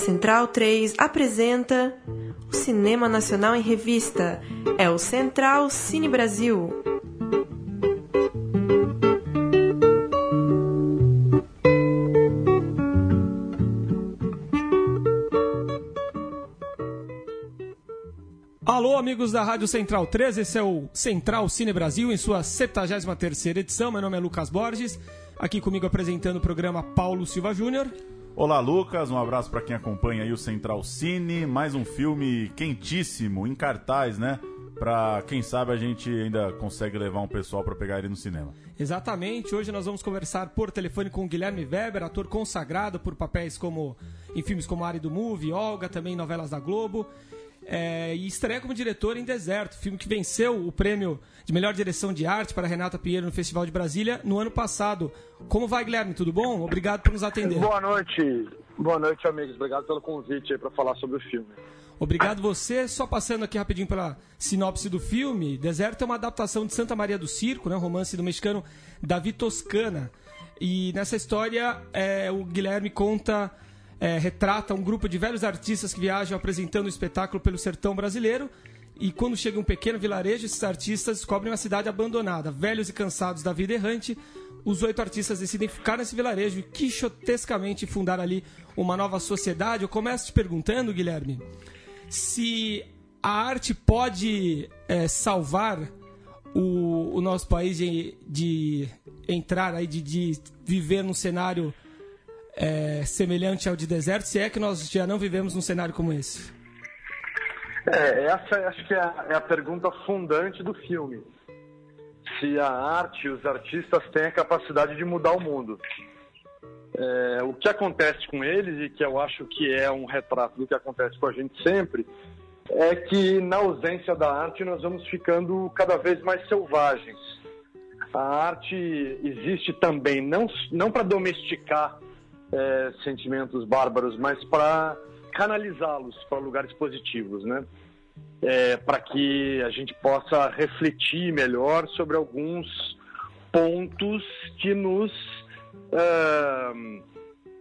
Central 3 apresenta o Cinema Nacional em Revista. É o Central Cine Brasil. Alô, amigos da Rádio Central 3, esse é o Central Cine Brasil em sua 73 edição. Meu nome é Lucas Borges, aqui comigo apresentando o programa Paulo Silva Júnior. Olá, Lucas. Um abraço para quem acompanha aí o Central Cine. Mais um filme quentíssimo, em cartaz, né? Para quem sabe a gente ainda consegue levar um pessoal para pegar ele no cinema. Exatamente. Hoje nós vamos conversar por telefone com Guilherme Weber, ator consagrado por papéis como em filmes como Ari do Movie, Olga, também novelas da Globo. É, e estreia como diretor em Deserto, filme que venceu o prêmio de melhor direção de arte para Renata Pinheiro no Festival de Brasília no ano passado. Como vai, Guilherme? Tudo bom? Obrigado por nos atender. Boa noite. Boa noite, amigos. Obrigado pelo convite para falar sobre o filme. Obrigado você. Só passando aqui rapidinho pela sinopse do filme. Deserto é uma adaptação de Santa Maria do Circo, né? romance do mexicano Davi Toscana. E nessa história, é, o Guilherme conta é, retrata um grupo de velhos artistas que viajam apresentando o espetáculo pelo sertão brasileiro. E quando chega um pequeno vilarejo, esses artistas descobrem uma cidade abandonada. Velhos e cansados da vida errante, os oito artistas decidem ficar nesse vilarejo e quixotescamente fundar ali uma nova sociedade. Eu começo te perguntando, Guilherme, se a arte pode é, salvar o, o, nosso país de, de entrar aí, de, de viver num cenário é, semelhante ao de deserto, se é que nós já não vivemos num cenário como esse? É, essa acho que é a, é a pergunta fundante do filme. Se a arte e os artistas têm a capacidade de mudar o mundo. É, o que acontece com eles, e que eu acho que é um retrato do que acontece com a gente sempre, é que na ausência da arte nós vamos ficando cada vez mais selvagens. A arte existe também não, não para domesticar é, sentimentos bárbaros, mas para canalizá-los para lugares positivos, né? É, para que a gente possa refletir melhor sobre alguns pontos que nos uh,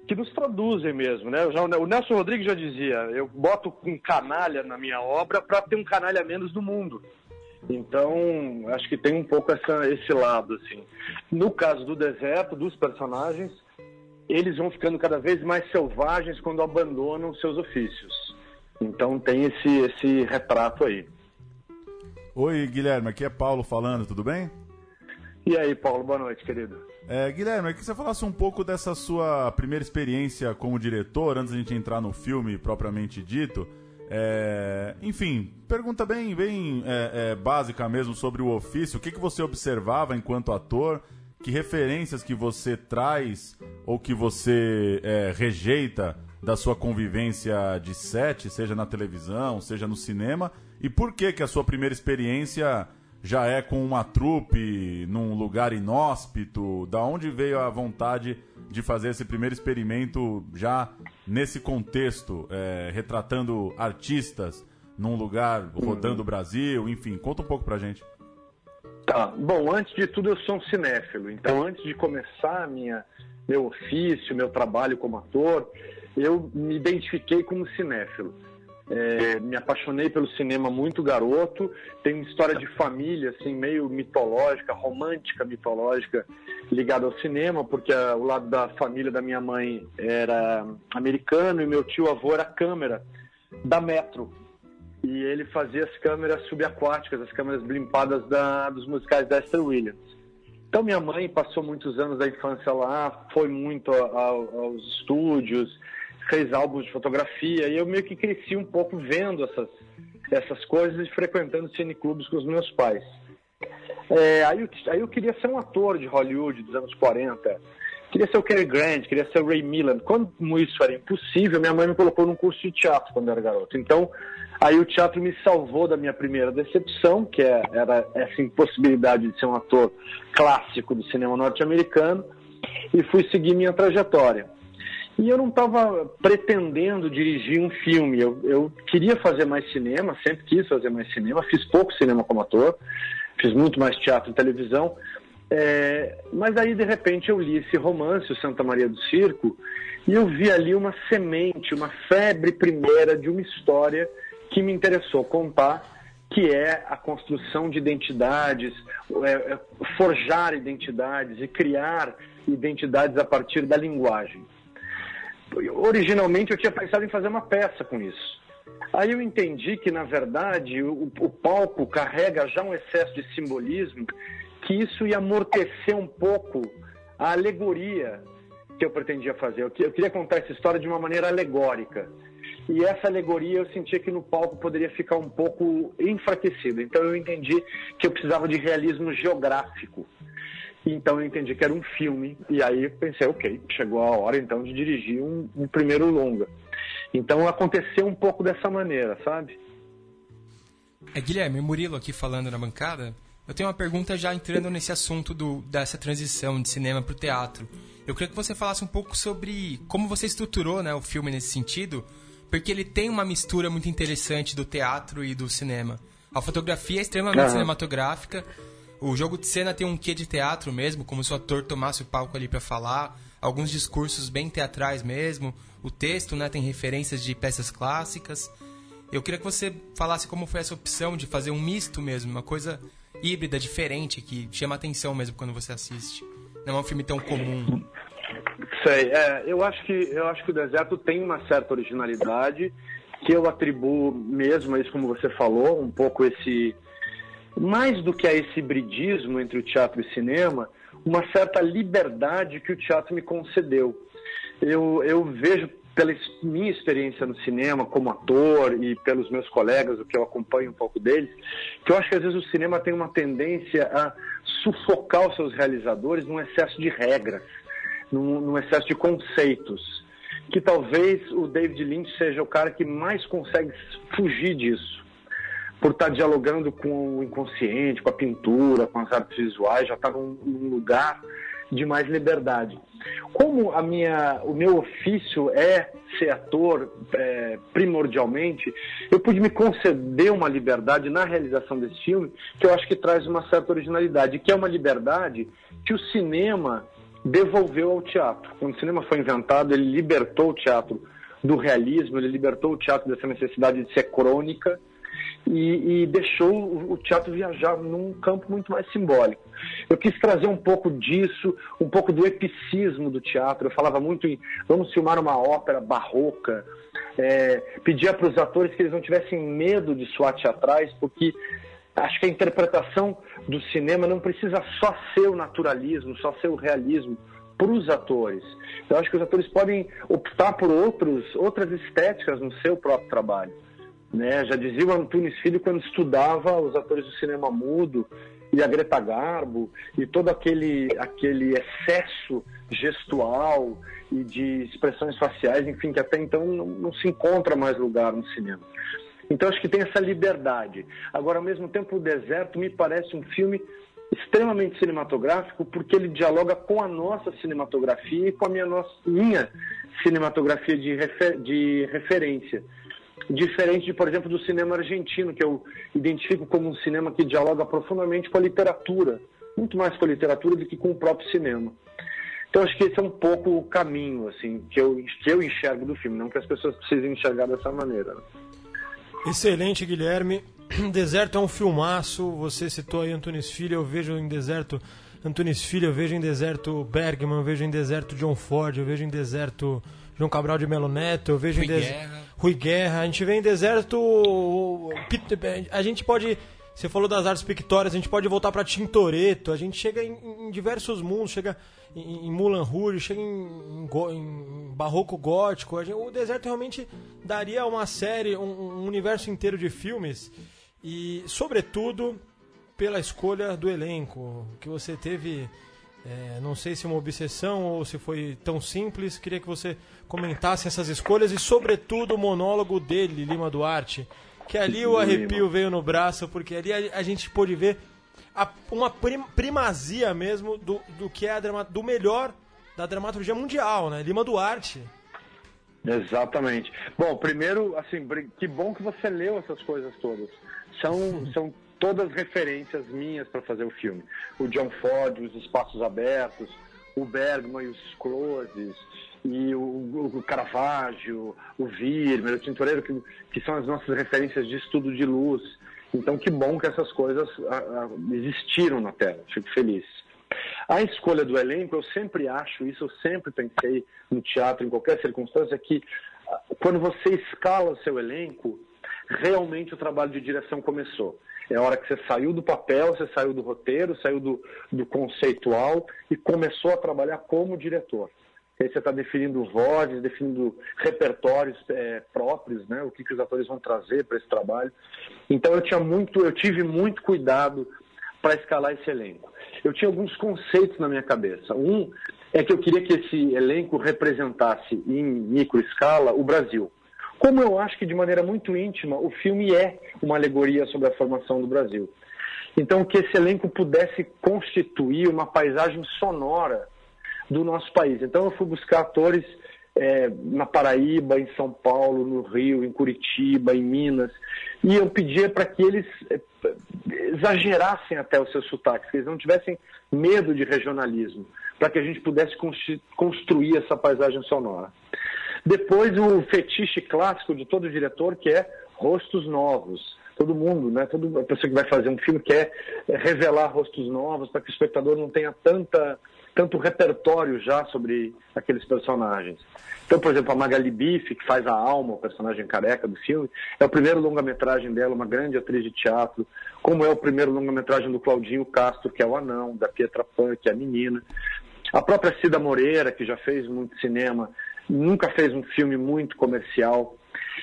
que nos traduzem mesmo, né? Já, o Nelson Rodrigues já dizia: eu boto um canalha na minha obra para ter um canalha menos no mundo. Então, acho que tem um pouco essa, esse lado, assim. No caso do deserto, dos personagens, eles vão ficando cada vez mais selvagens quando abandonam seus ofícios. Então tem esse, esse retrato aí. Oi, Guilherme, aqui é Paulo falando, tudo bem? E aí, Paulo, boa noite, querido. É, Guilherme, eu queria que você falasse um pouco dessa sua primeira experiência como diretor, antes da gente entrar no filme propriamente dito. É, enfim, pergunta bem, bem é, é, básica mesmo sobre o ofício. O que, que você observava enquanto ator que referências que você traz ou que você é, rejeita da sua convivência de set, seja na televisão, seja no cinema, e por que que a sua primeira experiência já é com uma trupe, num lugar inóspito? Da onde veio a vontade de fazer esse primeiro experimento já nesse contexto, é, retratando artistas num lugar rodando o Brasil, enfim, conta um pouco pra gente. Tá. Bom, antes de tudo, eu sou um cinéfilo. Então, antes de começar minha, meu ofício, meu trabalho como ator, eu me identifiquei como cinéfilo. É, me apaixonei pelo cinema muito garoto. Tem uma história de família, assim, meio mitológica, romântica mitológica, ligada ao cinema, porque a, o lado da família da minha mãe era americano e meu tio avô era câmera da Metro, e ele fazia as câmeras subaquáticas, as câmeras blimpadas da, dos musicais da Esther Williams. Então minha mãe passou muitos anos da infância lá, foi muito aos estúdios, fez álbuns de fotografia e eu meio que cresci um pouco vendo essas, essas coisas e frequentando cineclubes com os meus pais. É, aí, eu, aí eu queria ser um ator de Hollywood dos anos 40, queria ser o Cary Grant, queria ser o Ray Milland. Quando isso era impossível, minha mãe me colocou num curso de teatro quando era garoto. Então Aí o teatro me salvou da minha primeira decepção, que é, era essa impossibilidade de ser um ator clássico do cinema norte-americano, e fui seguir minha trajetória. E eu não estava pretendendo dirigir um filme, eu, eu queria fazer mais cinema, sempre quis fazer mais cinema, fiz pouco cinema como ator, fiz muito mais teatro e televisão, É, mas aí, de repente, eu li esse romance, o Santa Maria do Circo, e eu vi ali uma semente, uma febre primeira de uma história que me interessou contar, que é a construção de identidades, é, é, forjar identidades e criar identidades a partir da linguagem. Originalmente eu tinha pensado em fazer uma peça com isso. Aí eu entendi que, na verdade, o, o palco carrega já um excesso de simbolismo, que isso ia amortecer um pouco a alegoria que eu pretendia fazer. Eu, eu queria contar essa história de uma maneira alegórica. E essa alegoria eu sentia que no palco poderia ficar um pouco enfraquecido. Então eu entendi que eu precisava de realismo geográfico. Então eu entendi que era um filme. E aí pensei, ok, chegou a hora então de dirigir um, um primeiro longa. Então aconteceu um pouco dessa maneira, sabe? É Guilherme Murilo aqui falando na bancada. Eu tenho uma pergunta já entrando nesse assunto do, dessa transição de cinema para o teatro. Eu queria que você falasse um pouco sobre como você estruturou né, o filme nesse sentido, porque ele tem uma mistura muito interessante do teatro e do cinema. A fotografia é extremamente uhum. cinematográfica, o jogo de cena tem um quê de teatro mesmo, como se o ator tomasse o palco ali para falar, alguns discursos bem teatrais mesmo, o texto né, tem referências de peças clássicas. Eu queria que você falasse como foi essa opção de fazer um misto mesmo, uma coisa híbrida, diferente, que chama atenção mesmo quando você assiste. Não é um filme tão comum. Sei, é, eu acho que eu acho que o deserto tem uma certa originalidade que eu atribuo mesmo a isso como você falou, um pouco esse mais do que a esse hibridismo entre o teatro e cinema, uma certa liberdade que o teatro me concedeu. Eu, eu vejo pela minha experiência no cinema como ator e pelos meus colegas, o que eu acompanho um pouco deles, que eu acho que às vezes o cinema tem uma tendência a sufocar os seus realizadores num excesso de regras, num, num excesso de conceitos. Que talvez o David Lynch seja o cara que mais consegue fugir disso por estar dialogando com o inconsciente, com a pintura, com as artes visuais, já está num, lugar de mais liberdade. Como a minha, o meu ofício é ser ator é, primordialmente, eu pude me conceder uma liberdade na realização desse filme que eu acho que traz uma certa originalidade, que é uma liberdade que o cinema devolveu ao teatro. Quando o cinema foi inventado, ele libertou o teatro do realismo, ele libertou o teatro dessa necessidade de ser crônica e, e, deixou o teatro viajar num campo muito mais simbólico. Eu quis trazer um pouco disso, um pouco do epicismo do teatro. Eu falava muito em vamos filmar uma ópera barroca, é, pedia para os atores que eles não tivessem medo de soar teatrais, porque acho que a interpretação do cinema não precisa só ser o naturalismo, só ser o realismo para os atores. Eu acho que os atores podem optar por outros, outras estéticas no seu próprio trabalho. Né? Já dizia o Antunes Filho quando estudava os atores do cinema mudo e a Greta Garbo e todo aquele, aquele excesso gestual e de expressões faciais, enfim, que até então não, não se encontra mais lugar no cinema. Então acho que tem essa liberdade. Agora, ao mesmo tempo, o Deserto me parece um filme extremamente cinematográfico porque ele dialoga com a nossa cinematografia e com a minha, nossa, minha cinematografia de, refer, de referência diferente, de, por exemplo, do cinema argentino, que eu identifico como um cinema que dialoga profundamente com a literatura, muito mais com a literatura do que com o próprio cinema. Então acho que esse é um pouco o caminho assim que eu, que eu enxergo do filme, não que as pessoas precisem enxergar dessa maneira. Excelente, Guilherme. Deserto é um filmaço. Você citou aí Antunes Filho, eu vejo em Deserto Antunes Filho, eu vejo em Deserto Bergman, eu vejo em Deserto John Ford, eu vejo em Deserto João Cabral de Melo Neto, eu vejo Rui em des... Guerra. Rui Guerra, a gente vê em deserto. A gente pode. Você falou das artes pictórias, a gente pode voltar para Tintoretto, a gente chega em, em, diversos mundos, chega em, em Moulin Rouge, chega em, em barroco gótico. Gente, o deserto realmente daria uma série, um, um universo inteiro de filmes e, sobretudo, pela escolha do elenco, que você teve é, não sei se uma obsessão ou se foi tão simples. Queria que você comentasse essas escolhas e, sobretudo, o monólogo dele, Lima Duarte. Que ali o arrepio veio no braço, porque ali a, a gente pôde ver a, uma prim, primazia mesmo do, do que é a drama, do melhor da dramaturgia mundial, né? Lima Duarte. Exatamente. Bom, primeiro, assim, que bom que você leu essas coisas todas. São, são todas referências minhas para fazer o filme. O John Ford, os espaços abertos, o Bergman e os closes, e o, o Caravaggio, o Virmer, o Tintoreiro, que, que são as nossas referências de estudo de luz. Então, que bom que essas coisas a, a, existiram na tela. Fico feliz. A escolha do elenco, eu sempre acho isso, eu sempre pensei no teatro, em qualquer circunstância, que ah, quando você escala o seu elenco, realmente o trabalho de direção começou. É a hora que você saiu do papel, você saiu do roteiro, saiu do, do conceitual e começou a trabalhar como diretor. Aí você está definindo vozes, definindo repertórios é, próprios, né? O que, que os atores vão trazer para esse trabalho. Então eu tinha muito, eu tive muito cuidado para escalar esse elenco. Eu tinha alguns conceitos na minha cabeça. Um é que eu queria que esse elenco representasse em micro escala o Brasil. Como eu acho que de maneira muito íntima o filme é uma alegoria sobre a formação do Brasil. Então que esse elenco pudesse constituir uma paisagem sonora do nosso país. Então eu fui buscar atores é, na Paraíba, em São Paulo, no Rio, em Curitiba, em Minas, e eu pedia para que eles é, exagerassem até os seus sotaques, que eles não tivessem medo de regionalismo, para que a gente pudesse construir essa paisagem sonora. Depois o fetiche clássico de todo diretor, que é rostos novos. Todo mundo, né? Toda pessoa que vai fazer um filme quer revelar rostos novos para que o espectador não tenha tanta tanto repertório já sobre aqueles personagens. Então, por exemplo, a Magali Bife, que faz a Alma, o personagem careca do filme, é o primeiro longa-metragem dela, uma grande atriz de teatro, como é o primeiro longa-metragem do Claudinho Castro, que é o anão, da Pietra Pan, que é a menina. A própria Cida Moreira, que já fez muito cinema, nunca fez um filme muito comercial.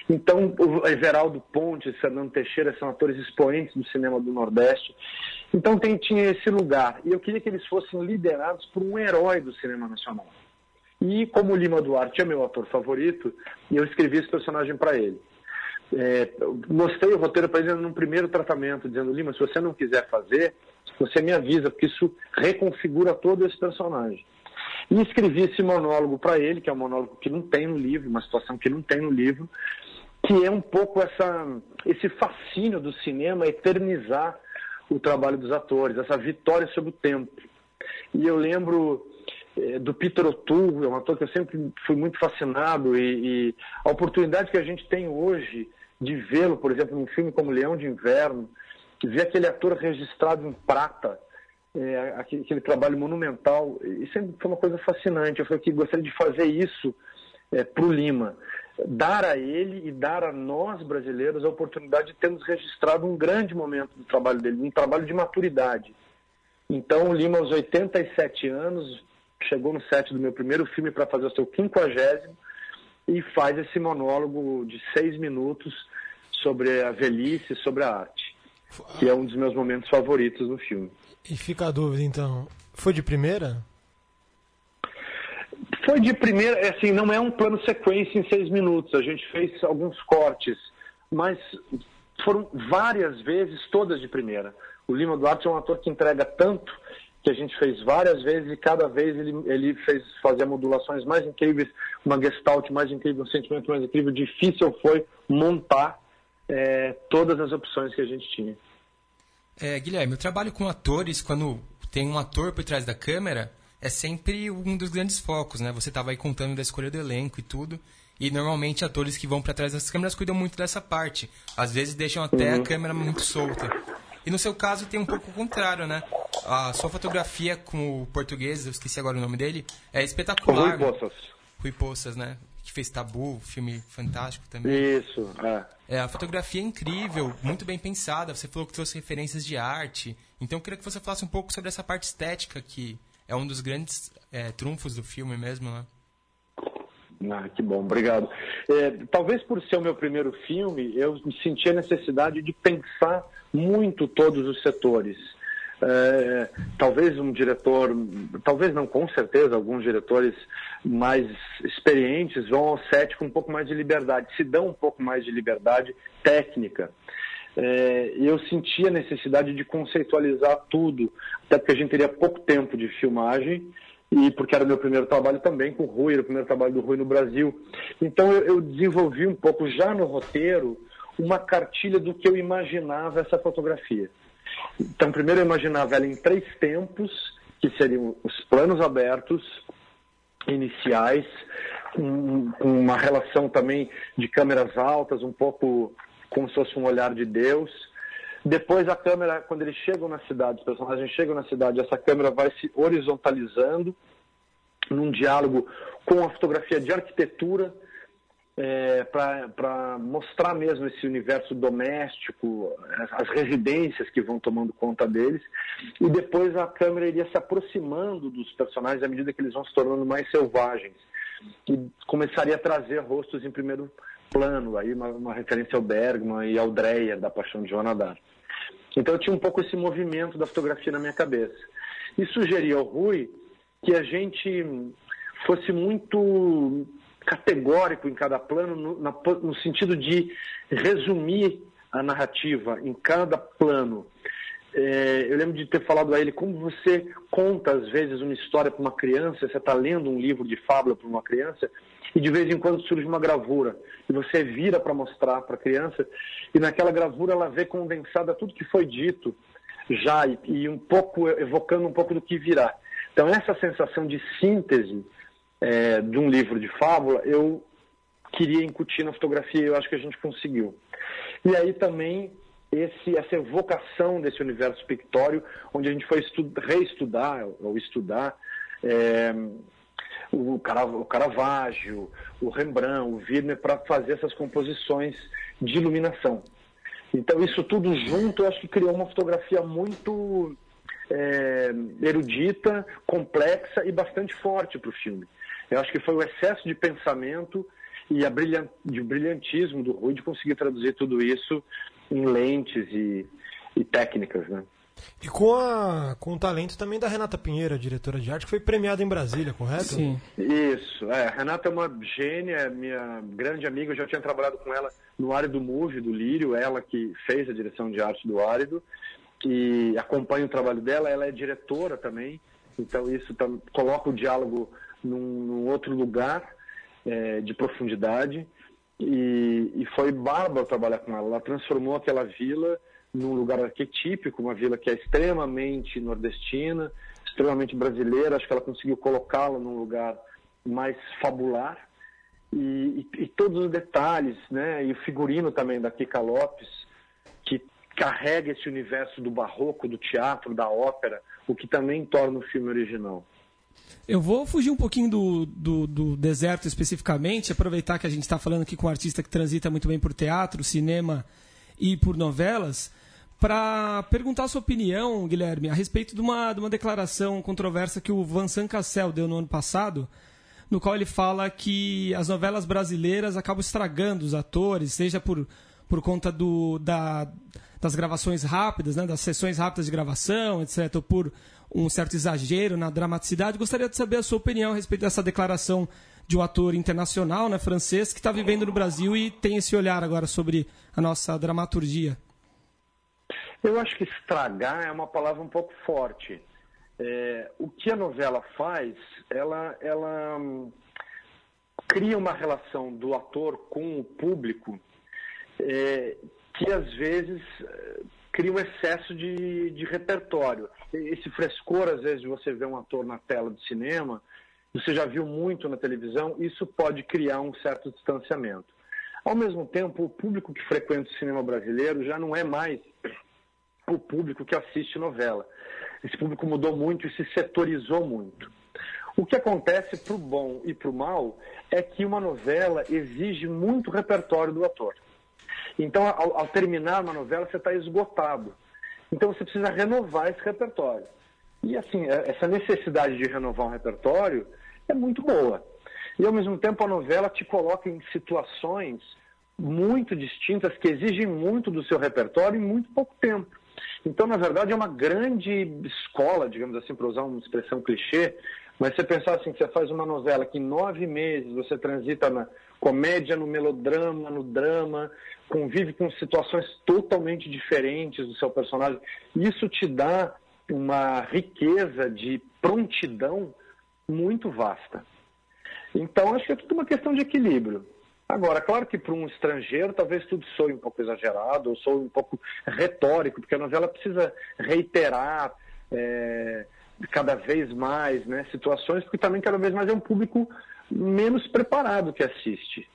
Então, o Everaldo Pontes, Fernando Teixeira são atores expoentes do cinema do Nordeste. Então, tem, tinha esse lugar. E eu queria que eles fossem liderados por um herói do cinema nacional. E como o Lima Duarte é meu ator favorito, eu escrevi esse personagem para ele. É, mostrei o roteiro para ele num primeiro tratamento, dizendo: Lima, se você não quiser fazer, você me avisa, porque isso reconfigura todo esse personagem. E escrevi esse monólogo para ele, que é um monólogo que não tem no livro, uma situação que não tem no livro, que é um pouco essa, esse fascínio do cinema eternizar o trabalho dos atores, essa vitória sobre o tempo. E eu lembro é, do Peter O'Toole, é um ator que eu sempre fui muito fascinado, e, e a oportunidade que a gente tem hoje de vê-lo, por exemplo, num filme como Leão de Inverno, ver aquele ator registrado em prata, é, aquele, aquele, trabalho monumental, e sempre foi uma coisa fascinante. Eu falei que gostaria de fazer isso é, para o Lima dar a ele e dar a nós brasileiros a oportunidade de termos registrado um grande momento do trabalho dele, um trabalho de maturidade. Então, o Lima, aos 87 anos, chegou no set do meu primeiro filme para fazer o seu quinquagésimo e faz esse monólogo de seis minutos sobre a velhice, sobre a arte, que é um dos meus momentos favoritos no filme. E fica a dúvida, então, foi de primeira? Foi de primeira, é assim, não é um plano sequência em seis minutos. A gente fez alguns cortes, mas foram várias vezes todas de primeira. O Lima Duarte é um ator que entrega tanto que a gente fez várias vezes e cada vez ele, ele fez fazer modulações mais incríveis, uma gestalt mais incrível, um sentimento mais incrível. Difícil foi montar é, todas as opções que a gente tinha. É, Guilherme, eu trabalho com atores quando tem um ator por trás da câmera é sempre um dos grandes focos, né? Você estava aí contando da escolha do elenco e tudo. E normalmente atores que vão para trás das câmeras cuidam muito dessa parte. Às vezes deixam até uhum. a câmera muito solta. E no seu caso tem um pouco o contrário, né? A sua fotografia com o português, eu esqueci agora o nome dele, é espetacular. Rui Poças. Rui Poças, né? Que fez Tabu, filme fantástico também. Isso, é. é. A fotografia é incrível, muito bem pensada. Você falou que trouxe referências de arte. Então eu queria que você falasse um pouco sobre essa parte estética que é um dos grandes é, trunfos do filme mesmo, né? Ah, que bom, obrigado. É, talvez por ser o meu primeiro filme, eu senti a necessidade de pensar muito todos os setores. É, talvez um diretor, talvez não, com certeza, alguns diretores mais experientes vão ao set com um pouco mais de liberdade, se dão um pouco mais de liberdade técnica é, eu senti a necessidade de conceitualizar tudo, até porque a gente teria pouco tempo de filmagem e porque era meu primeiro trabalho também com o Rui, era o primeiro trabalho do Rui no Brasil. Então eu, eu desenvolvi um pouco já no roteiro uma cartilha do que eu imaginava essa fotografia. Então, primeiro eu imaginava ela em três tempos, que seriam os planos abertos, iniciais, com, com uma relação também de câmeras altas, um pouco como se fosse um olhar de Deus. Depois a câmera, quando eles chegam na cidade, os personagens chegam na cidade, essa câmera vai se horizontalizando num diálogo com a fotografia de arquitetura, é, para mostrar mesmo esse universo doméstico, as residências que vão tomando conta deles. E depois a câmera iria se aproximando dos personagens à medida que eles vão se tornando mais selvagens. E começaria a trazer rostos em primeiro plano, aí uma, uma referência ao Bergman e ao Dreyer, da Paixão de Joana d'Arc. Então eu tinha um pouco esse movimento da fotografia na minha cabeça. E sugeri ao Rui que a gente fosse muito categórico em cada plano, no, na, no sentido de resumir a narrativa em cada plano. É, eu lembro de ter falado a ele como você conta, às vezes, uma história para uma criança, você está lendo um livro de fábula para uma criança, e de vez em quando surge uma gravura, e você vira para mostrar para a criança, e naquela gravura ela vê condensada tudo que foi dito já, e, e um pouco, evocando um pouco do que virá. Então, essa sensação de síntese é, de um livro de fábula, eu queria incutir na fotografia e eu acho que a gente conseguiu. E aí também esse, essa evocação desse universo pictório, onde a gente foi reestudar ou estudar é, o, Caravaggio, o Rembrandt, o Wierner, para fazer essas composições de iluminação. Então, isso tudo junto, eu acho que criou uma fotografia muito é, erudita, complexa e bastante forte para o filme. Eu acho que foi o excesso de pensamento e a brilhant, de brilhantismo do Rui de conseguir traduzir tudo isso em lentes e, e técnicas, né? E com, a, com o talento também da Renata Pinheiro, diretora de arte, que foi premiada em Brasília, correto? Sim. Isso, é. A Renata é uma gênia, é minha grande amiga, eu já tinha trabalhado com ela no Árido Move, do Lírio, ela que fez a direção de arte do Árido, e acompanha o trabalho dela, ela é diretora também, então isso tá, coloca o diálogo num, num outro lugar é, de profundidade. E, e, foi bárbaro trabalhar com ela. Ela transformou aquela vila num lugar arquetípico, uma vila que é extremamente nordestina, extremamente brasileira. Acho que ela conseguiu colocá-la num lugar mais fabular. E, e, e, todos os detalhes, né? E o figurino também da Kika Lopes, que carrega esse universo do barroco, do teatro, da ópera, o que também torna o filme original. Eu vou fugir um pouquinho do, do, do deserto especificamente, aproveitar que a gente está falando aqui com um artista que transita muito bem por teatro, cinema e por novelas, para perguntar a sua opinião, Guilherme, a respeito de uma, de uma declaração controversa que o Vincent Cassel deu no ano passado, no qual ele fala que as novelas brasileiras acabam estragando os atores, seja por, por conta do, da, das gravações rápidas, né, das sessões rápidas de gravação, etc., por um certo exagero na dramaticidade. Gostaria de saber a sua opinião a respeito dessa declaração de um ator internacional, né, francês, que está vivendo no Brasil e tem esse olhar agora sobre a nossa dramaturgia. Eu acho que estragar é uma palavra um pouco forte. É, o que a novela faz, ela, ela hum, cria uma relação do ator com o público é, que às vezes cria um excesso de, de repertório. Esse frescor, às vezes, de você ver um ator na tela do cinema, você já viu muito na televisão, isso pode criar um certo distanciamento. Ao mesmo tempo, o público que frequenta o cinema brasileiro já não é mais o público que assiste novela. Esse público mudou muito e se setorizou muito. O que acontece para o bom e para o mal é que uma novela exige muito repertório do ator. Então, ao, ao terminar uma novela, você está esgotado. Então, você precisa renovar esse repertório. E, assim, é, essa necessidade de renovar um repertório é muito boa. E, ao mesmo tempo, a novela te coloca em situações muito distintas que exigem muito do seu repertório em muito pouco tempo. Então, na verdade, é uma grande escola, digamos assim, para usar uma expressão clichê, mas você pensar assim, que você faz uma novela que em nove meses você transita na comédia, no melodrama, no drama, convive com situações totalmente diferentes do seu personagem. Isso te dá uma riqueza de prontidão muito vasta. Então, acho que é tudo uma questão de equilíbrio. Agora, claro que para um estrangeiro talvez tudo soe um pouco exagerado, ou soe um pouco retórico, porque a novela precisa reiterar é, cada vez mais né, situações, porque também cada vez mais é um público menos preparado que assiste.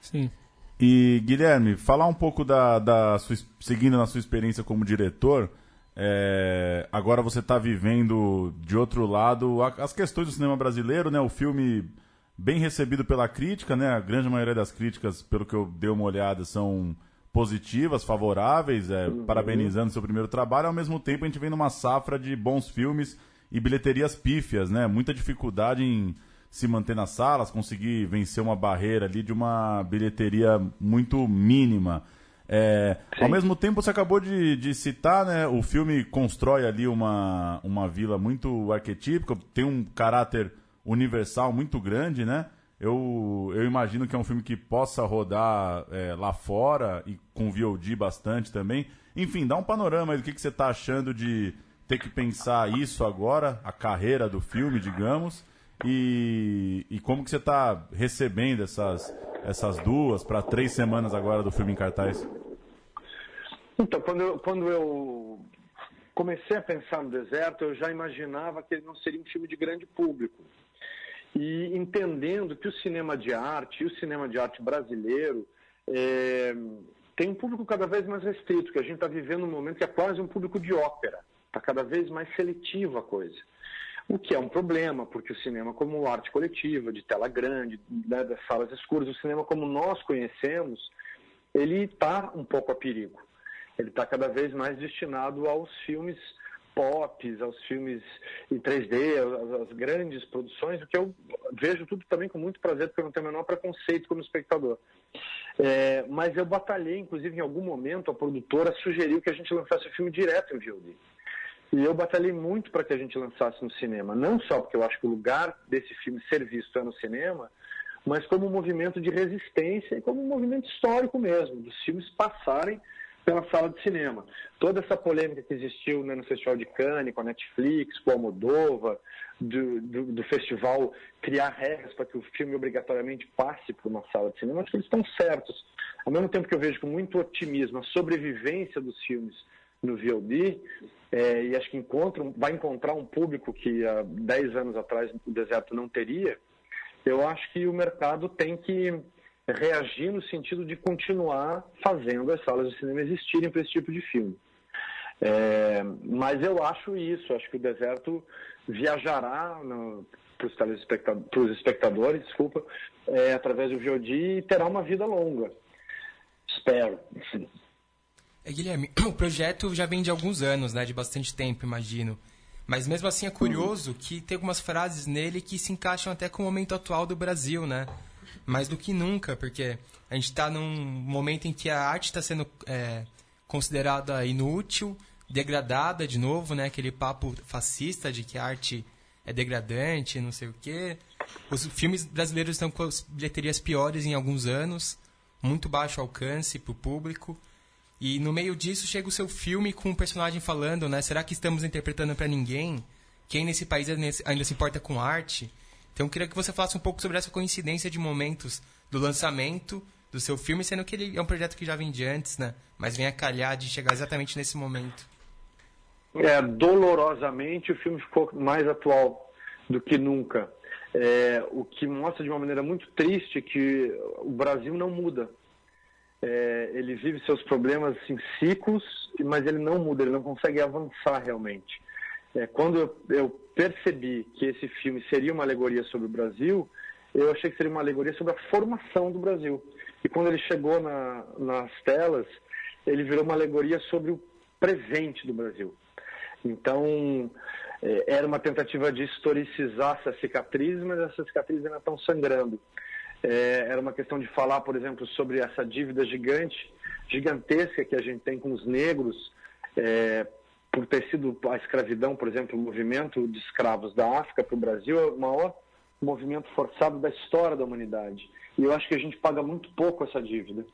Sim. E Guilherme, falar um pouco da, da sua, seguindo na sua experiência como diretor, é, agora você está vivendo de outro lado as questões do cinema brasileiro, né? O filme bem recebido pela crítica, né? A grande maioria das críticas, pelo que eu dei uma olhada, são positivas, favoráveis, é, uhum. parabenizando seu primeiro trabalho. Ao mesmo tempo, a gente vem numa safra de bons filmes e bilheterias pífias, né? Muita dificuldade em se manter nas salas, conseguir vencer uma barreira ali de uma bilheteria muito mínima. É, ao mesmo tempo, você acabou de, de, citar, né? O filme constrói ali uma, uma vila muito arquetípica, tem um caráter universal muito grande, né? Eu, eu imagino que é um filme que possa rodar é, lá fora e com VOD bastante também. Enfim, dá um panorama aí do que, que você está achando de ter que pensar isso agora, a carreira do filme, digamos, e, e como que você está recebendo essas, essas duas para três semanas agora do filme em cartaz? Então, quando eu, quando eu comecei a pensar no deserto, eu já imaginava que ele não seria um filme de grande público. E entendendo que o cinema de arte, e o cinema de arte brasileiro, é, tem um público cada vez mais restrito, que a gente está vivendo um momento que é quase um público de ópera. Está cada vez mais seletivo a coisa. O que é um problema, porque o cinema como arte coletiva, de tela grande, né, das salas escuras, o cinema como nós conhecemos, ele está um pouco a perigo. Ele está cada vez mais destinado aos filmes pop, aos filmes em 3D, às, às, grandes produções, o que eu vejo tudo também com muito prazer, porque eu não tenho o menor preconceito como espectador. É, mas eu batalhei, inclusive, em algum momento, a produtora sugeriu que a gente lançasse o filme direto em VOD. E eu batalhei muito para que a gente lançasse no cinema, não só porque eu acho que o lugar desse filme ser visto é no cinema, mas como um movimento de resistência e como um movimento histórico mesmo, dos filmes passarem pela sala de cinema. Toda essa polêmica que existiu né, no Festival de Cannes, com a Netflix, com a Moldova, do, do, do, festival criar regras para que o filme obrigatoriamente passe por uma sala de cinema, acho que eles estão certos. Ao mesmo tempo que eu vejo com muito otimismo a sobrevivência dos filmes no VOD, é, e acho que encontra, vai encontrar um público que há 10 anos atrás o deserto não teria, eu acho que o mercado tem que reagir no sentido de continuar fazendo as salas de cinema existirem para esse tipo de filme. É, mas eu acho isso, acho que o deserto viajará para os espectadores, desculpa, é, através do VOD e terá uma vida longa. Espero. É, Guilherme, o projeto já vem de alguns anos, né, de bastante tempo, imagino. Mas mesmo assim é curioso que tem algumas frases nele que se encaixam até com o momento atual do Brasil, né? Mais do que nunca, porque a gente está num momento em que a arte está sendo é, considerada inútil, degradada de novo, né? Aquele papo fascista de que a arte é degradante, não sei o quê. Os filmes brasileiros estão com as bilheterias piores em alguns anos, muito baixo alcance para o público. E no meio disso chega o seu filme com um personagem falando, né? Será que estamos interpretando para ninguém? Quem nesse país ainda se importa com arte? Então eu queria que você falasse um pouco sobre essa coincidência de momentos do lançamento do seu filme, sendo que ele é um projeto que já vem de antes, né? Mas vem a calhar de chegar exatamente nesse momento. É, dolorosamente o filme ficou mais atual do que nunca. É, o que mostra de uma maneira muito triste que o Brasil não muda. É, ele vive seus problemas em ciclos, mas ele não muda, ele não consegue avançar realmente. É, quando eu, eu, percebi que esse filme seria uma alegoria sobre o Brasil, eu achei que seria uma alegoria sobre a formação do Brasil. E quando ele chegou na, nas telas, ele virou uma alegoria sobre o presente do Brasil. Então, é, era uma tentativa de historicizar essa cicatriz, mas essas cicatrizes ainda estão sangrando. É, era uma questão de falar, por exemplo, sobre essa dívida gigante, gigantesca que a gente tem com os negros, é, por ter sido a escravidão, por exemplo, o movimento de escravos da África para o Brasil é o maior movimento forçado da história da humanidade. E eu acho que a gente paga muito pouco essa dívida.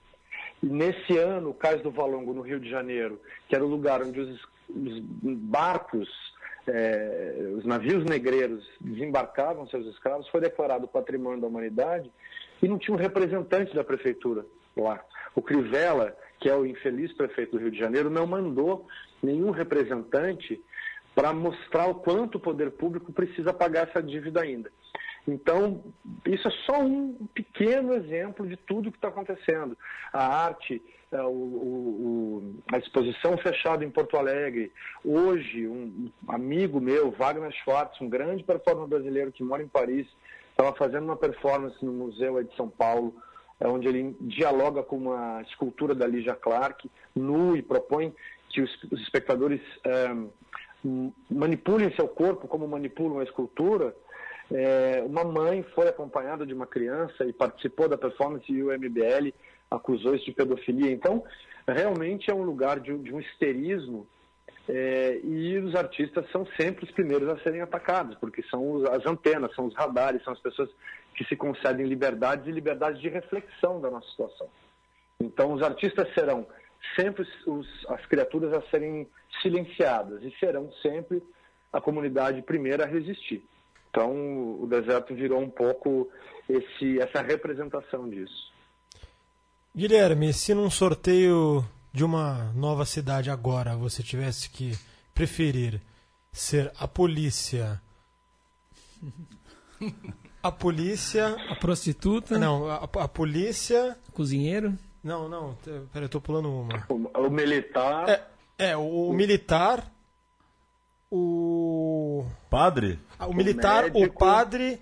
E nesse ano, o Cais do Valongo, no Rio de Janeiro, que era o lugar onde os, os barcos, é, os navios negreiros desembarcavam seus escravos, foi declarado patrimônio da humanidade. e não tinha um representante da prefeitura lá. O Crivella, que é o infeliz prefeito do Rio de Janeiro, não mandou nenhum representante para mostrar o quanto o poder público precisa pagar essa dívida ainda. Então, isso é só um pequeno exemplo de tudo que está acontecendo. A arte, é, o, o, a exposição fechada em Porto Alegre. Hoje, um amigo meu, Wagner Schwartz, um grande performer brasileiro que mora em Paris, estava fazendo uma performance no museu de São Paulo, onde ele dialoga com uma escultura da Ligia Clark, nu, e propõe que os, os espectadores é, manipulem seu corpo como manipulam a escultura. É, uma mãe foi acompanhada de uma criança e participou da performance e o MBL acusou isso de pedofilia. Então, realmente é um lugar de, de um histerismo é, e os artistas são sempre os primeiros a serem atacados, porque são as antenas, são os radares, são as pessoas que se concedem liberdades e liberdades de reflexão da nossa situação. Então, os artistas serão sempre os, as criaturas a serem silenciadas e serão sempre a comunidade primeira a resistir. Então, o deserto virou um pouco esse, essa representação disso. Guilherme, se num sorteio de uma nova cidade agora você tivesse que preferir ser a polícia. A polícia. A prostituta? Não, a, a polícia. Cozinheiro? Não, não, peraí, eu tô pulando uma. O, o militar. É, é o, o militar. O. Padre? Ah, o militar, o, o padre,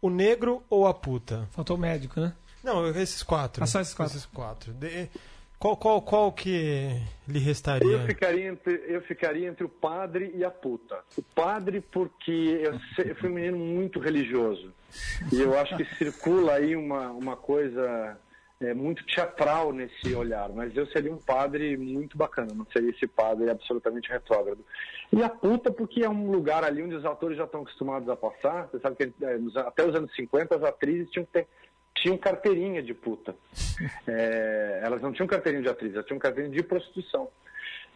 o negro ou a puta? Faltou o médico, né? Não, esses quatro. Ah, só esses quatro. Esses quatro. De, qual, qual, qual que lhe restaria? Eu ficaria, entre, eu ficaria entre o padre e a puta. O padre porque eu, eu fui um menino muito religioso. E eu acho que circula aí uma, uma coisa é, muito teatral nesse olhar, mas eu seria um padre muito bacana, não seria esse padre absolutamente retrógrado. E a puta, porque é um lugar ali onde os atores já estão acostumados a passar, você sabe que é, até os anos 50 as atrizes tinham que ter tinham carteirinha de puta. É, elas não tinham carteirinha de atriz, elas tinham carteirinha de prostituição.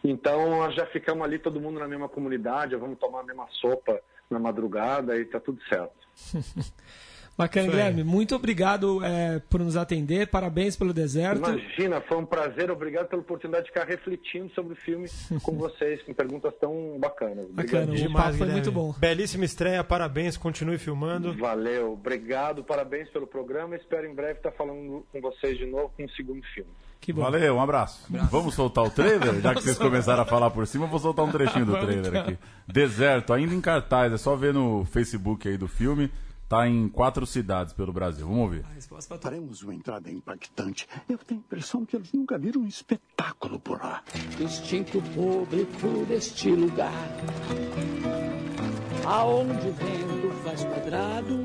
Então, nós já ficamos ali todo mundo na mesma comunidade, vamos tomar a mesma sopa na madrugada e tá tudo certo. Bacana, Guilherme. Muito obrigado é, por nos atender. Parabéns pelo deserto. Imagina, foi um prazer. Obrigado pela oportunidade de ficar refletindo sobre o filme com vocês, com perguntas tão bacanas. Obrigado. Bacana, o papo foi muito bom. Belíssima estreia, parabéns. Continue filmando. Valeu, obrigado, parabéns pelo programa. Espero em breve estar falando com vocês de novo com o segundo filme. Valeu, um abraço. abraço. Vamos soltar o trailer? Já que vocês começaram a falar por cima, eu vou soltar um trechinho do trailer aqui. Deserto, ainda em cartaz, é só ver no Facebook aí do filme. Está em quatro cidades pelo Brasil. Vamos ouvir. Faremos uma entrada impactante. Eu tenho a impressão que eles nunca viram um espetáculo por lá. Instinto público deste lugar, aonde o vento faz quadrado.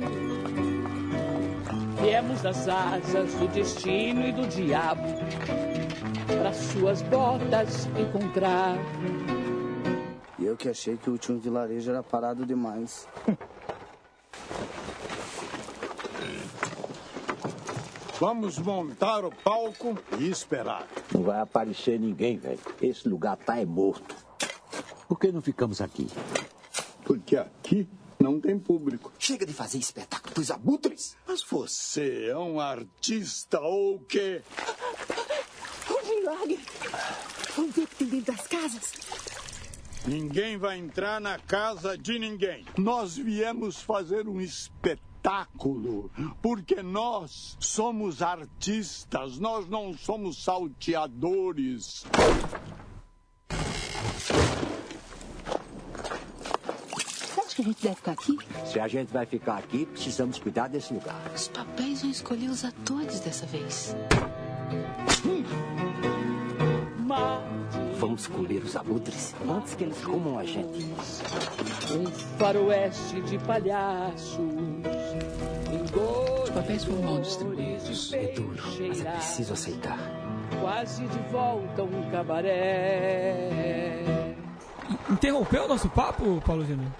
Viemos das asas do destino e do diabo, para suas botas encontrar. E eu que achei que o último vilarejo era parado demais. Vamos montar o palco e esperar. Não vai aparecer ninguém, velho. Esse lugar tá é morto. Por que não ficamos aqui? Porque aqui não tem público. Chega de fazer espetáculo dos abutres. Mas você é um artista ou o quê? Um milagre. Vamos ver o que tem dentro das casas. Ninguém vai entrar na casa de ninguém. Nós viemos fazer um espetáculo espetáculo, porque nós somos artistas, nós não somos salteadores. Acho que a gente deve ficar aqui? Se a gente vai ficar aqui, precisamos cuidar desse lugar. Os papéis vão escolher os atores dessa vez. Hum. Vamos escolher os abutres antes que eles comam a gente. Um faroeste de palhaços os papéis foram mal distribuídos. É duro, mas é preciso aceitar. Quase de volta um cabaré. Interrompeu o nosso papo, Paulo Gino?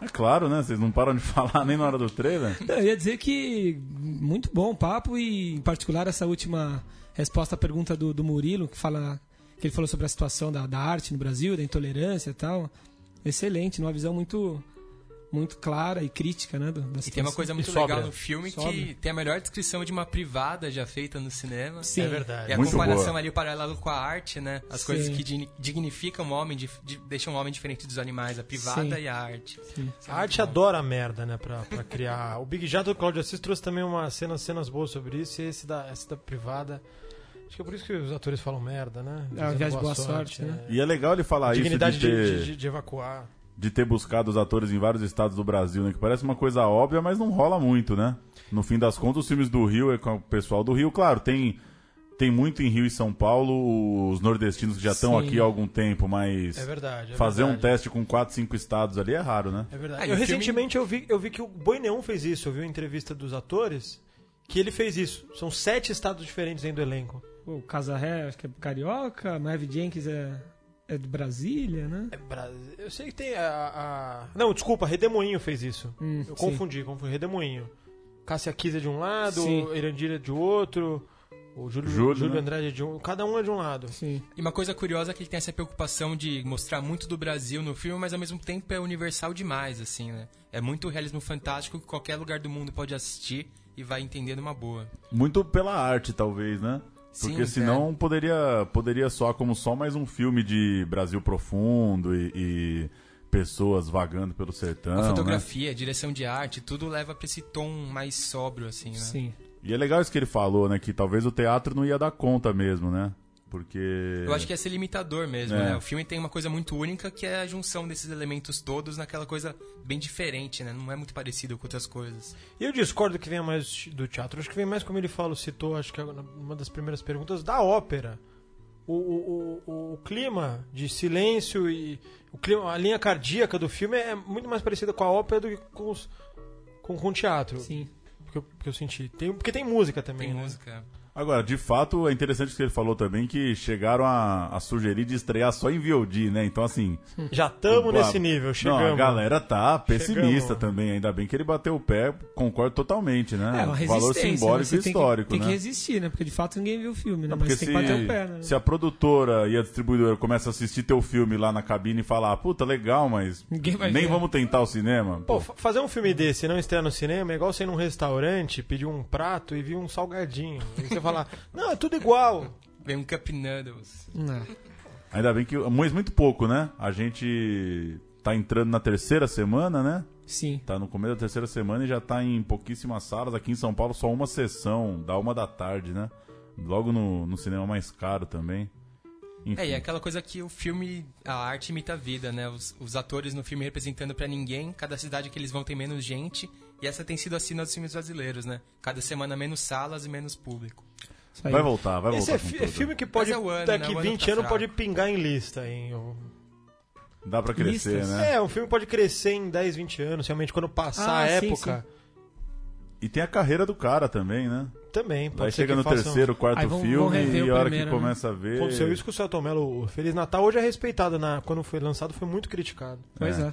É claro, né? Vocês não param de falar nem na hora do trailer. Eu ia dizer que muito bom o papo e, em particular, essa última resposta à pergunta do, do Murilo, que fala que ele falou sobre a situação da, da arte no Brasil, da intolerância e tal. Excelente, numa visão muito muito clara e crítica, né? da E tem uma coisa muito legal no filme que Sóbria. tem a melhor descrição de uma privada já feita no cinema. Sim. É verdade. E a Muito comparação boa. ali, o paralelo com a arte, né? As Sim. coisas que digni- dignificam o homem, dif- di- deixam o homem diferente dos animais, a privada Sim. e a arte. A arte adora a merda, né? Pra, pra criar. O Big Jato do Claudio Assis trouxe também umas cenas, cenas boas sobre isso. E esse da, esse da privada. Acho que é por isso que os atores falam merda, né? É, a Dizendo viagem boa sorte, né? E é legal ele falar isso Dignidade de de, ter, de- de- de evacuar. De ter buscado os atores em vários estados do Brasil, né? Que parece uma coisa óbvia, mas não rola muito, né? No fim das contas, os filmes do Rio é com o pessoal do Rio. Claro, tem, tem muito em Rio e São Paulo os nordestinos que já estão aqui há algum tempo, mas É verdade. é fazer um verdade. teste com 4, 5 estados ali é raro, né? É verdade. Ah, eu recentemente eu, vi, eu vi que o Boi Neon fez isso. Eu vi uma entrevista dos atores que ele fez isso. São sete estados diferentes dentro do elenco. O Casarré, acho que é carioca, Marv Jenkins é, é de Brasília, né? É Bra- Eu sei que tem a. a- Não, desculpa, Redemoinho fez isso. Hum, eu sim. confundi, confundi. Redemoinho. Cássia Kiza de um lado, Sim. Irandira de outro, o Júlio, Júlio, Júlio né? Andrade de um. Cada um é de um lado. Sim. E uma coisa curiosa é que ele tem essa preocupação de mostrar muito do Brasil no filme, mas ao mesmo tempo é universal demais, assim, né? É muito realismo fantástico que qualquer lugar do mundo pode assistir e vai entender numa boa. Muito pela arte, talvez, né? Porque Sim, senão poderia, poderia soar como só mais um filme de Brasil profundo e, e pessoas vagando pelo sertão. a né? fotografia, a direção de arte, tudo leva pra esse tom mais sóbrio, assim, né? Sim. E é legal isso que ele falou, né? Que talvez o teatro não ia dar conta mesmo, né? Porque. Eu acho que ia ser limitador mesmo, É. né? O filme tem uma coisa muito única que é a junção desses elementos todos naquela coisa bem diferente, né? Não é muito parecido com outras coisas. E eu discordo que venha mais do teatro. Acho que vem mais, como ele falou, citou, acho que é uma das primeiras perguntas, da ópera. O, o, o, o clima de silêncio e o clima, a linha cardíaca do filme é muito mais parecida com a ópera do que com, os, com, com o teatro. Sim. Que eu, que eu senti. Tem, porque tem música também, Tem né? música. Agora, de fato, é interessante o que ele falou também que chegaram a, a sugerir de estrear só em VOD, né? Então, assim. Já estamos nesse nível, chegamos. Não, a galera tá pessimista Chegamos. também. Ainda bem que ele bateu o pé, concordo totalmente, né? É, uma Valor simbólico né? Você e tem histórico, que, tem né? que resistir, né? Porque de fato ninguém viu o filme, né? Não, Mas tem se, que bater o pé, né? se a produtora e a distribuidora começam a assistir teu filme lá na cabine e falar, puta, legal, mas nem ver. vamos tentar o cinema. Pô, fa- fazer um filme desse e não estrear no cinema é igual você ir num restaurante, pedir um prato e vir um salgadinho. E você falar, não, é tudo igual. Vem um Cup Noodles. É. Ainda bem que. Mas muito pouco, né? A gente tá entrando na terceira semana, né? Sim. Tá no começo da terceira semana e já tá em pouquíssimas salas. Aqui em São Paulo, só uma sessão, da uma da tarde, né? Logo no, no cinema mais caro também. Enfim. É, e é aquela coisa que o filme, a arte imita a vida, né? Os, os atores no filme representando pra ninguém, cada cidade que eles vão tem menos gente, e essa tem sido assim nos filmes brasileiros, né? Cada semana menos salas e menos público. Vai voltar, vai Esse voltar. é, fi- é tudo. filme que pode, é ano, daqui né? O ano 20 tá anos, pode pingar em lista, hein? Eu- Dá pra crescer, Listas. né? É, um filme pode crescer em 10, 20 anos, realmente, quando passar Ah, a sim, época. E tem a carreira do cara também, né? Também, pode Aí ser chega que no terceiro, quarto Aí vão- vão filme rever e a hora primeiro, que né? começa a ver. Aconteceu isso com o Celton Mello. O Feliz Natal hoje é respeitado. Na, quando foi lançado, foi muito criticado. Pois é.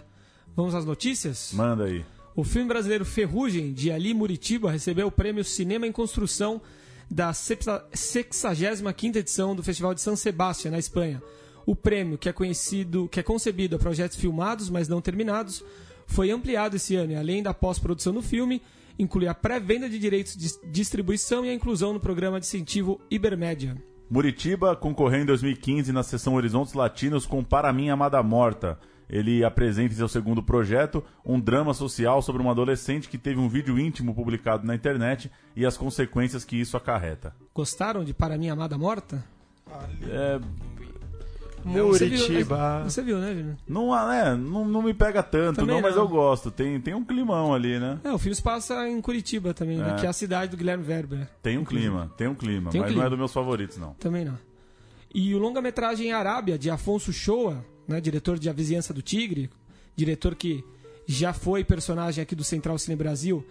Vamos às notícias? Manda aí. O filme brasileiro Ferrugem, de Ali Muritiba, recebeu o prêmio Cinema em Construção da 65ª edição do Festival de San Sebastián, na Espanha. O prêmio, que é conhecido, que é concebido a projetos filmados, mas não terminados, foi ampliado esse ano e além da pós-produção do filme, inclui a pré-venda de direitos de distribuição e a inclusão no programa de incentivo Ibermédia. Muritiba concorreu em 2015 na sessão Horizontes Latinos com Para Mim Amada Morta. Ele apresenta em seu segundo projeto um drama social sobre uma adolescente que teve um vídeo íntimo publicado na internet e as consequências que isso acarreta. Gostaram de Para Minha Amada Morta? É, Você viu. Você viu, né, Vini? não, é, não, não me pega tanto, Também não, mas não. eu gosto. Tem, tem um climão ali, né? É, o filme se passa em Curitiba também, né, É. que é a cidade do Guilherme Werber. Tem um clima, tem um clima, Tem um mas clima. não é dos meus favoritos, não. Também não. E o longa-metragem Arábia, de Afonso Shoa, né, diretor de A Vizinhança do Tigre, diretor que já foi personagem aqui do Central Cine Brasil,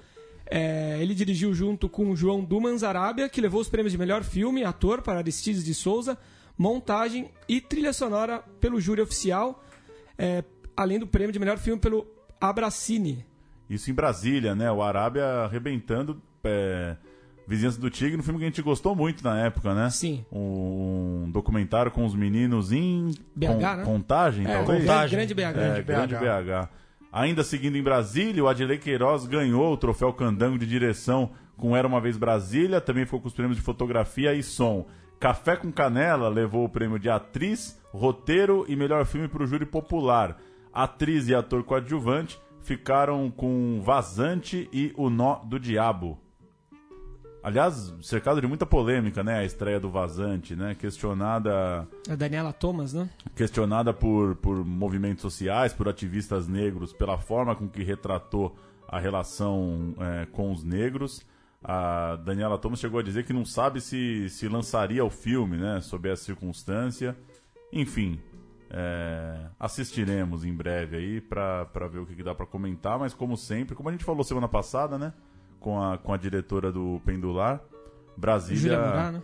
é, ele dirigiu junto com João Dumans Arábia, que levou os prêmios de melhor filme, ator para Aristides de Souza, montagem e trilha sonora pelo júri oficial, é, além do prêmio de melhor filme pelo Abracine. Isso em Brasília, né? O Arábia arrebentando é, Vizinhança do Tigre, um filme que a gente gostou muito na época, né? Sim. Um documentário com os meninos em BH, con- né? Contagem, É, talvez? Contagem. Grande BH. É, Grande grande BH. BH. Ainda seguindo em Brasília, o Adilei Queiroz ganhou o troféu Candango de direção com Era Uma Vez Brasília, também ficou com os prêmios de fotografia e som. Café com Canela levou o prêmio de atriz, roteiro e melhor filme para o júri popular. Atriz e ator coadjuvante ficaram com Vazante e O Nó do Diabo. Aliás, cercado de muita polêmica, né? A estreia do Vazante, né? Questionada. A Daniela Thomas, né? Questionada por, por movimentos sociais, por ativistas negros, pela forma com que retratou a relação é, com os negros. A Daniela Thomas chegou a dizer que não sabe se, se lançaria o filme, né? Sob essa circunstância. Enfim, é, assistiremos em breve aí para ver o que, que dá para comentar, mas como sempre, como a gente falou semana passada, né? Com a, com a diretora do Pendular, Brasília. né?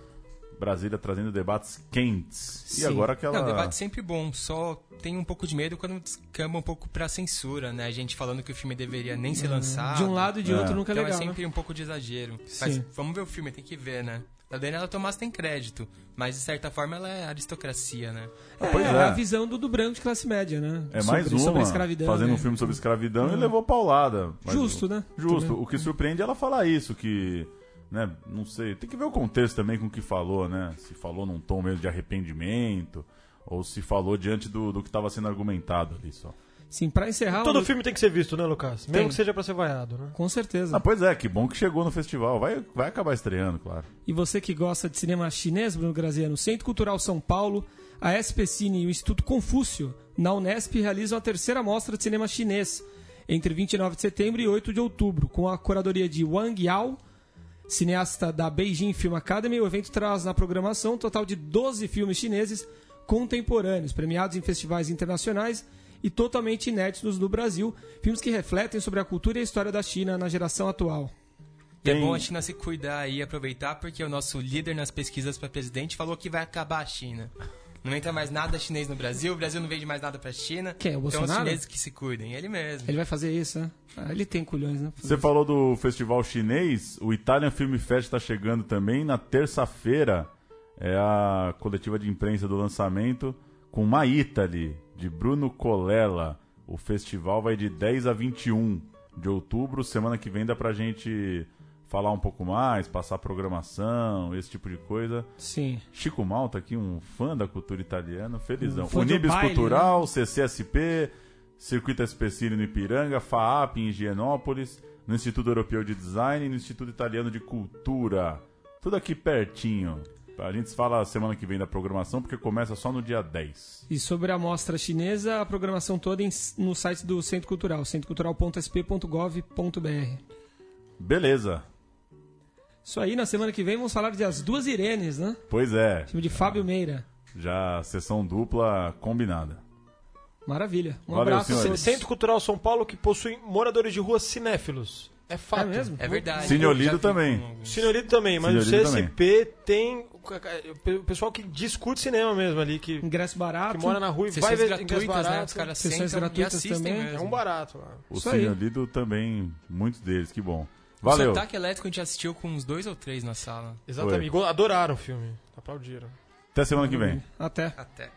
Brasília trazendo debates quentes. Sim. E agora aquela. Não, debate sempre bom, só tem um pouco de medo quando descamba um pouco pra censura, né? A gente falando que o filme deveria nem ser lançado. De um lado e de é. outro nunca é então legal. é sempre né? um pouco de exagero. Mas vamos ver o filme, tem que ver, né? A Daniela Tomás tem crédito, mas de certa forma ela é aristocracia, né? É, pois é. a visão do, do branco de classe média, né? É mais sobre, uma, sobre escravidão, fazendo né? um filme sobre escravidão Hum. e levou paulada. Justo, né? Justo. Também. O que surpreende é ela falar isso, que, né, não sei, tem que ver o contexto também com o que falou, né? Se falou num tom mesmo de arrependimento, ou se falou diante do, do que estava sendo argumentado ali só. Sim, pra encerrar... Todo o- filme tem que ser visto, né, Lucas? Mesmo Tem. que seja pra ser vaiado, né? Com certeza. Ah, pois é, que bom que chegou no festival. Vai, vai acabar estreando, claro. E você que gosta de cinema chinês, Bruno Graziano, Centro Cultural São Paulo, a SP Cine e o Instituto Confúcio, na Unesp, realizam a terceira mostra de cinema chinês, entre 29 de setembro e 8 de outubro, com a curadoria de Wang Yao, cineasta da Beijing Film Academy. O evento traz na programação um total de 12 filmes chineses contemporâneos, premiados em festivais internacionais e totalmente inéditos no Brasil, filmes que refletem sobre a cultura e a história da China na geração atual. E é bom a China se cuidar e aproveitar, porque o nosso líder nas pesquisas para presidente falou que vai acabar a China. Não entra mais nada chinês no Brasil, o Brasil não vende mais nada pra China. Quem, o Então os Bolsonaro? chineses que se cuidem, ele mesmo. Ele vai fazer isso, né? Ah, ele tem culhões, né? Você falou do festival chinês, o Italian Film Fest está chegando também na terça-feira. É a coletiva de imprensa do lançamento com My Italy, de Bruno Colella. O festival vai de 10 a 21 de outubro. Semana que vem dá pra gente falar um pouco mais, passar programação, esse tipo de coisa. Sim. Chico Malta aqui, um fã da cultura italiana, felizão. Um Unibis baile, Cultural, CCSP, Circuito SPCine no Ipiranga, FAAP em Higienópolis, no Instituto Europeu de Design e no Instituto Italiano de Cultura. Tudo aqui pertinho. A gente fala semana que vem da programação, porque começa só no dia 10. E sobre a mostra chinesa, a programação toda em- no site do Centro Cultural, centrocultural.sp.gov.br. Beleza. Isso aí, na semana que vem vamos falar de As Duas Irenes, né? Pois é, Filme de Fábio Meira. já sessão dupla combinada. Maravilha. Um Valeu, abraço a senhores. Centro Cultural São Paulo que possui moradores de rua cinéfilos. É fato. É mesmo? É verdade. Vi também. Cineolido também, mas Cineolido o CSP tem o pessoal que discute cinema mesmo ali, que, Ingresso barato. que mora na rua e vai ver ingresso né? barato. Os caras Sessões e gratuitas assistem também. mesmo. É um barato lá. O Isso aí. Cineolido também, muitos deles, que bom. O Valeu. Sotaque Elétrico a gente assistiu com uns dois ou três na sala. Exatamente. Adoraram o filme. Aplaudiram. Até semana que vem. Até. Até.